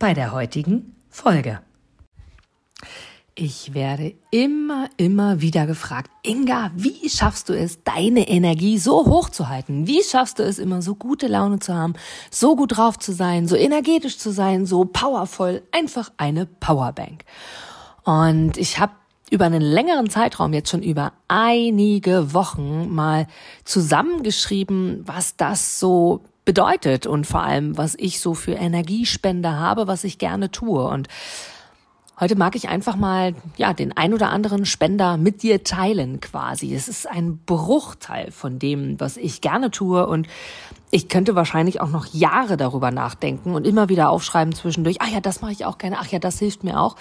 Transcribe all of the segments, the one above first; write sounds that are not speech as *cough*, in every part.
bei der heutigen Folge. Ich werde immer, immer wieder gefragt, Inga, wie schaffst du es, deine Energie so hoch zu halten? Wie schaffst du es, immer so gute Laune zu haben, so gut drauf zu sein, so energetisch zu sein, so powervoll, einfach eine Powerbank? Und ich habe über einen längeren Zeitraum, jetzt schon über einige Wochen, mal zusammengeschrieben, was das so bedeutet und vor allem, was ich so für Energiespender habe, was ich gerne tue. Und heute mag ich einfach mal, ja, den ein oder anderen Spender mit dir teilen quasi. Es ist ein Bruchteil von dem, was ich gerne tue und ich könnte wahrscheinlich auch noch Jahre darüber nachdenken und immer wieder aufschreiben zwischendurch, ah ja, das mache ich auch gerne, ach ja, das hilft mir auch.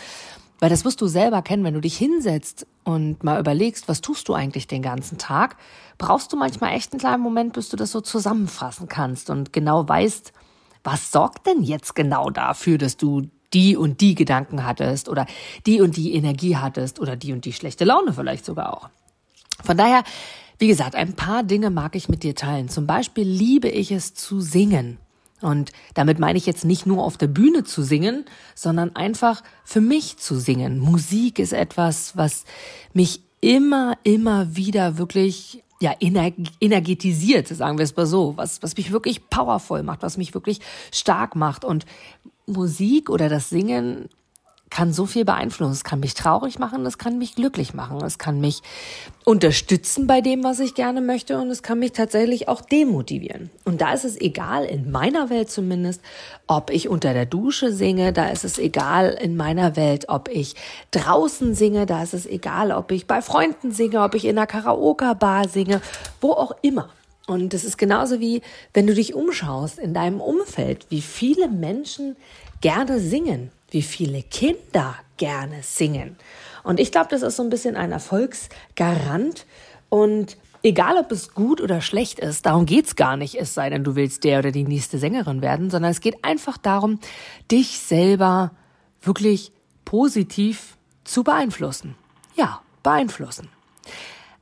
Weil das wirst du selber kennen, wenn du dich hinsetzt und mal überlegst, was tust du eigentlich den ganzen Tag, brauchst du manchmal echt einen kleinen Moment, bis du das so zusammenfassen kannst und genau weißt, was sorgt denn jetzt genau dafür, dass du die und die Gedanken hattest oder die und die Energie hattest oder die und die schlechte Laune vielleicht sogar auch. Von daher, wie gesagt, ein paar Dinge mag ich mit dir teilen. Zum Beispiel liebe ich es zu singen. Und damit meine ich jetzt nicht nur auf der Bühne zu singen, sondern einfach für mich zu singen. Musik ist etwas, was mich immer, immer wieder wirklich ja, energetisiert, sagen wir es mal so, was, was mich wirklich powervoll macht, was mich wirklich stark macht. Und Musik oder das Singen kann so viel beeinflussen. Es kann mich traurig machen, es kann mich glücklich machen, es kann mich unterstützen bei dem, was ich gerne möchte und es kann mich tatsächlich auch demotivieren. Und da ist es egal, in meiner Welt zumindest, ob ich unter der Dusche singe, da ist es egal in meiner Welt, ob ich draußen singe, da ist es egal, ob ich bei Freunden singe, ob ich in einer Karaoke-Bar singe, wo auch immer. Und es ist genauso wie, wenn du dich umschaust in deinem Umfeld, wie viele Menschen gerne singen wie viele Kinder gerne singen. Und ich glaube, das ist so ein bisschen ein Erfolgsgarant. Und egal, ob es gut oder schlecht ist, darum geht's gar nicht, es sei denn, du willst der oder die nächste Sängerin werden, sondern es geht einfach darum, dich selber wirklich positiv zu beeinflussen. Ja, beeinflussen.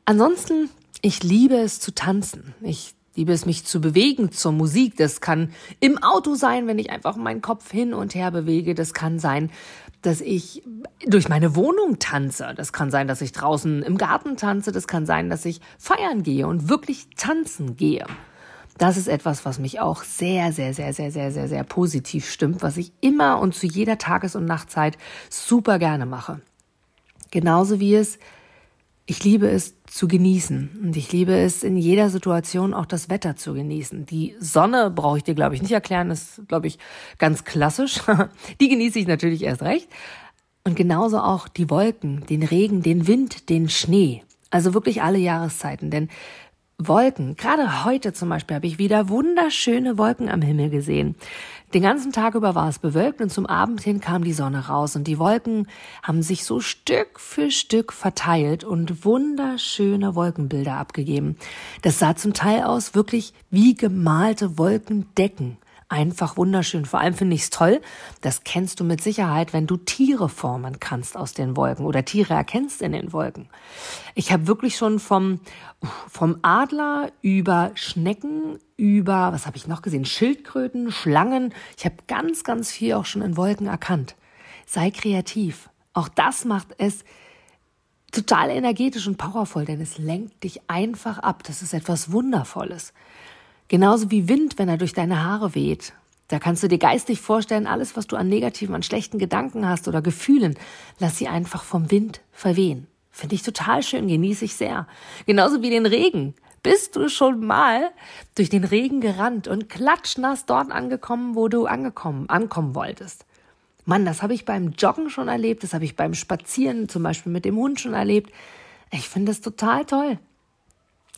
Ansonsten, ich liebe es zu tanzen. Ich liebe es, mich zu bewegen zur Musik. Das kann im Auto sein, wenn ich einfach meinen Kopf hin und her bewege. Das kann sein, dass ich durch meine Wohnung tanze. Das kann sein, dass ich draußen im Garten tanze. Das kann sein, dass ich feiern gehe und wirklich tanzen gehe. Das ist etwas, was mich auch sehr, sehr, sehr, sehr, sehr, sehr, sehr positiv stimmt, was ich immer und zu jeder Tages- und Nachtzeit super gerne mache. Genauso wie es ich liebe es zu genießen und ich liebe es in jeder Situation auch das Wetter zu genießen. Die Sonne brauche ich dir, glaube ich, nicht erklären, ist, glaube ich, ganz klassisch. *laughs* Die genieße ich natürlich erst recht. Und genauso auch die Wolken, den Regen, den Wind, den Schnee. Also wirklich alle Jahreszeiten. Denn Wolken. Gerade heute zum Beispiel habe ich wieder wunderschöne Wolken am Himmel gesehen. Den ganzen Tag über war es bewölkt und zum Abend hin kam die Sonne raus und die Wolken haben sich so Stück für Stück verteilt und wunderschöne Wolkenbilder abgegeben. Das sah zum Teil aus wirklich wie gemalte Wolkendecken einfach wunderschön. Vor allem finde ich es toll, das kennst du mit Sicherheit, wenn du Tiere formen kannst aus den Wolken oder Tiere erkennst in den Wolken. Ich habe wirklich schon vom, vom Adler über Schnecken, über, was habe ich noch gesehen, Schildkröten, Schlangen. Ich habe ganz, ganz viel auch schon in Wolken erkannt. Sei kreativ. Auch das macht es total energetisch und powervoll, denn es lenkt dich einfach ab. Das ist etwas Wundervolles. Genauso wie Wind, wenn er durch deine Haare weht. Da kannst du dir geistig vorstellen, alles, was du an negativen, an schlechten Gedanken hast oder Gefühlen, lass sie einfach vom Wind verwehen. Finde ich total schön, genieße ich sehr. Genauso wie den Regen. Bist du schon mal durch den Regen gerannt und klatschnass dort angekommen, wo du angekommen, ankommen wolltest? Mann, das habe ich beim Joggen schon erlebt, das habe ich beim Spazieren zum Beispiel mit dem Hund schon erlebt. Ich finde das total toll.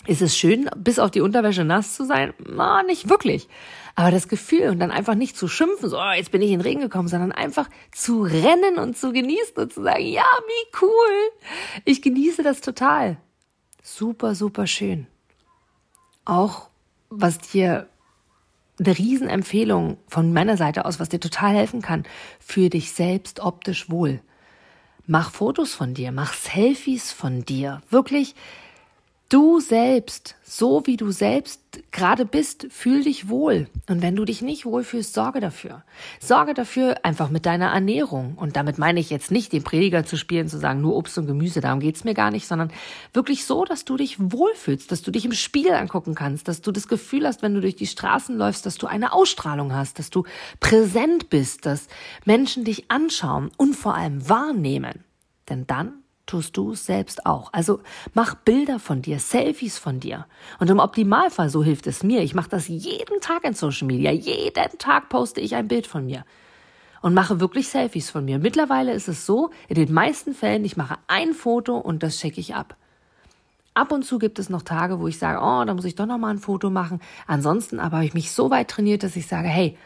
Ist es schön, bis auf die Unterwäsche nass zu sein? Na, nicht wirklich. Aber das Gefühl und dann einfach nicht zu schimpfen, so, oh, jetzt bin ich in den Regen gekommen, sondern einfach zu rennen und zu genießen und zu sagen, ja, wie cool. Ich genieße das total. Super, super schön. Auch was dir eine Riesenempfehlung von meiner Seite aus, was dir total helfen kann, für dich selbst optisch wohl. Mach Fotos von dir, mach Selfies von dir. Wirklich Du selbst, so wie du selbst gerade bist, fühl dich wohl. Und wenn du dich nicht wohlfühlst, sorge dafür. Sorge dafür einfach mit deiner Ernährung. Und damit meine ich jetzt nicht, den Prediger zu spielen, zu sagen, nur Obst und Gemüse, darum geht's mir gar nicht, sondern wirklich so, dass du dich wohlfühlst, dass du dich im Spiegel angucken kannst, dass du das Gefühl hast, wenn du durch die Straßen läufst, dass du eine Ausstrahlung hast, dass du präsent bist, dass Menschen dich anschauen und vor allem wahrnehmen. Denn dann tust du es selbst auch. Also mach Bilder von dir, Selfies von dir. Und im Optimalfall, so hilft es mir, ich mache das jeden Tag in Social Media. Jeden Tag poste ich ein Bild von mir. Und mache wirklich Selfies von mir. Mittlerweile ist es so, in den meisten Fällen, ich mache ein Foto und das checke ich ab. Ab und zu gibt es noch Tage, wo ich sage, oh, da muss ich doch noch mal ein Foto machen. Ansonsten aber habe ich mich so weit trainiert, dass ich sage, hey,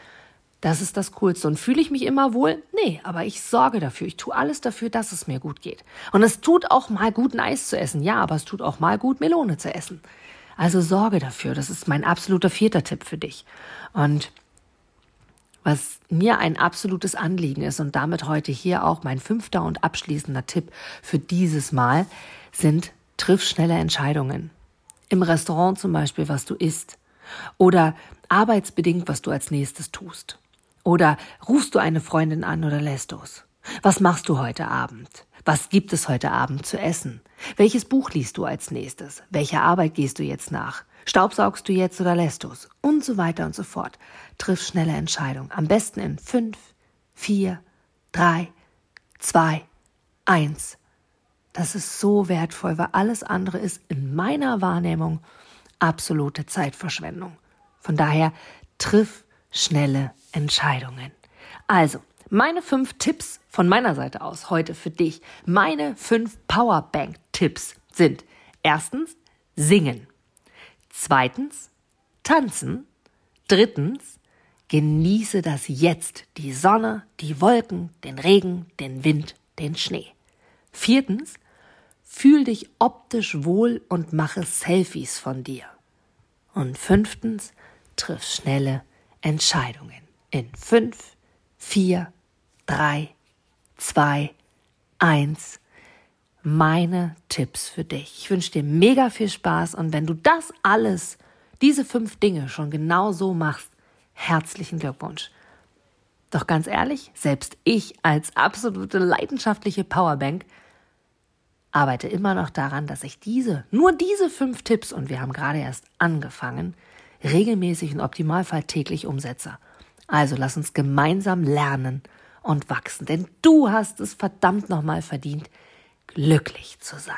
das ist das Coolste. Und fühle ich mich immer wohl? Nee, aber ich sorge dafür. Ich tue alles dafür, dass es mir gut geht. Und es tut auch mal gut, ein Eis zu essen. Ja, aber es tut auch mal gut, Melone zu essen. Also sorge dafür. Das ist mein absoluter vierter Tipp für dich. Und was mir ein absolutes Anliegen ist und damit heute hier auch mein fünfter und abschließender Tipp für dieses Mal sind triff schnelle Entscheidungen. Im Restaurant zum Beispiel, was du isst. Oder arbeitsbedingt, was du als nächstes tust. Oder rufst du eine Freundin an oder lässt du's? Was machst du heute Abend? Was gibt es heute Abend zu essen? Welches Buch liest du als nächstes? Welcher Arbeit gehst du jetzt nach? Staubsaugst du jetzt oder lässt du's? Und so weiter und so fort. Triff schnelle Entscheidungen. Am besten in fünf, vier, drei, zwei, eins. Das ist so wertvoll, weil alles andere ist in meiner Wahrnehmung absolute Zeitverschwendung. Von daher triff schnelle Entscheidungen. Also, meine fünf Tipps von meiner Seite aus heute für dich. Meine fünf Powerbank-Tipps sind erstens singen, zweitens tanzen, drittens genieße das Jetzt, die Sonne, die Wolken, den Regen, den Wind, den Schnee. Viertens fühl dich optisch wohl und mache Selfies von dir. Und fünftens triff schnelle Entscheidungen in fünf, vier, drei, zwei, eins. Meine Tipps für dich. Ich wünsche dir mega viel Spaß und wenn du das alles, diese fünf Dinge schon genau so machst, herzlichen Glückwunsch. Doch ganz ehrlich, selbst ich als absolute leidenschaftliche Powerbank arbeite immer noch daran, dass ich diese, nur diese fünf Tipps, und wir haben gerade erst angefangen, regelmäßig und optimalfall täglich umsetze. Also lass uns gemeinsam lernen und wachsen, denn du hast es verdammt nochmal verdient, glücklich zu sein.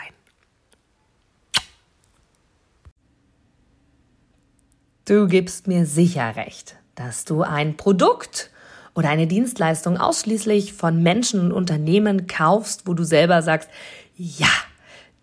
Du gibst mir sicher recht, dass du ein Produkt oder eine Dienstleistung ausschließlich von Menschen und Unternehmen kaufst, wo du selber sagst, ja,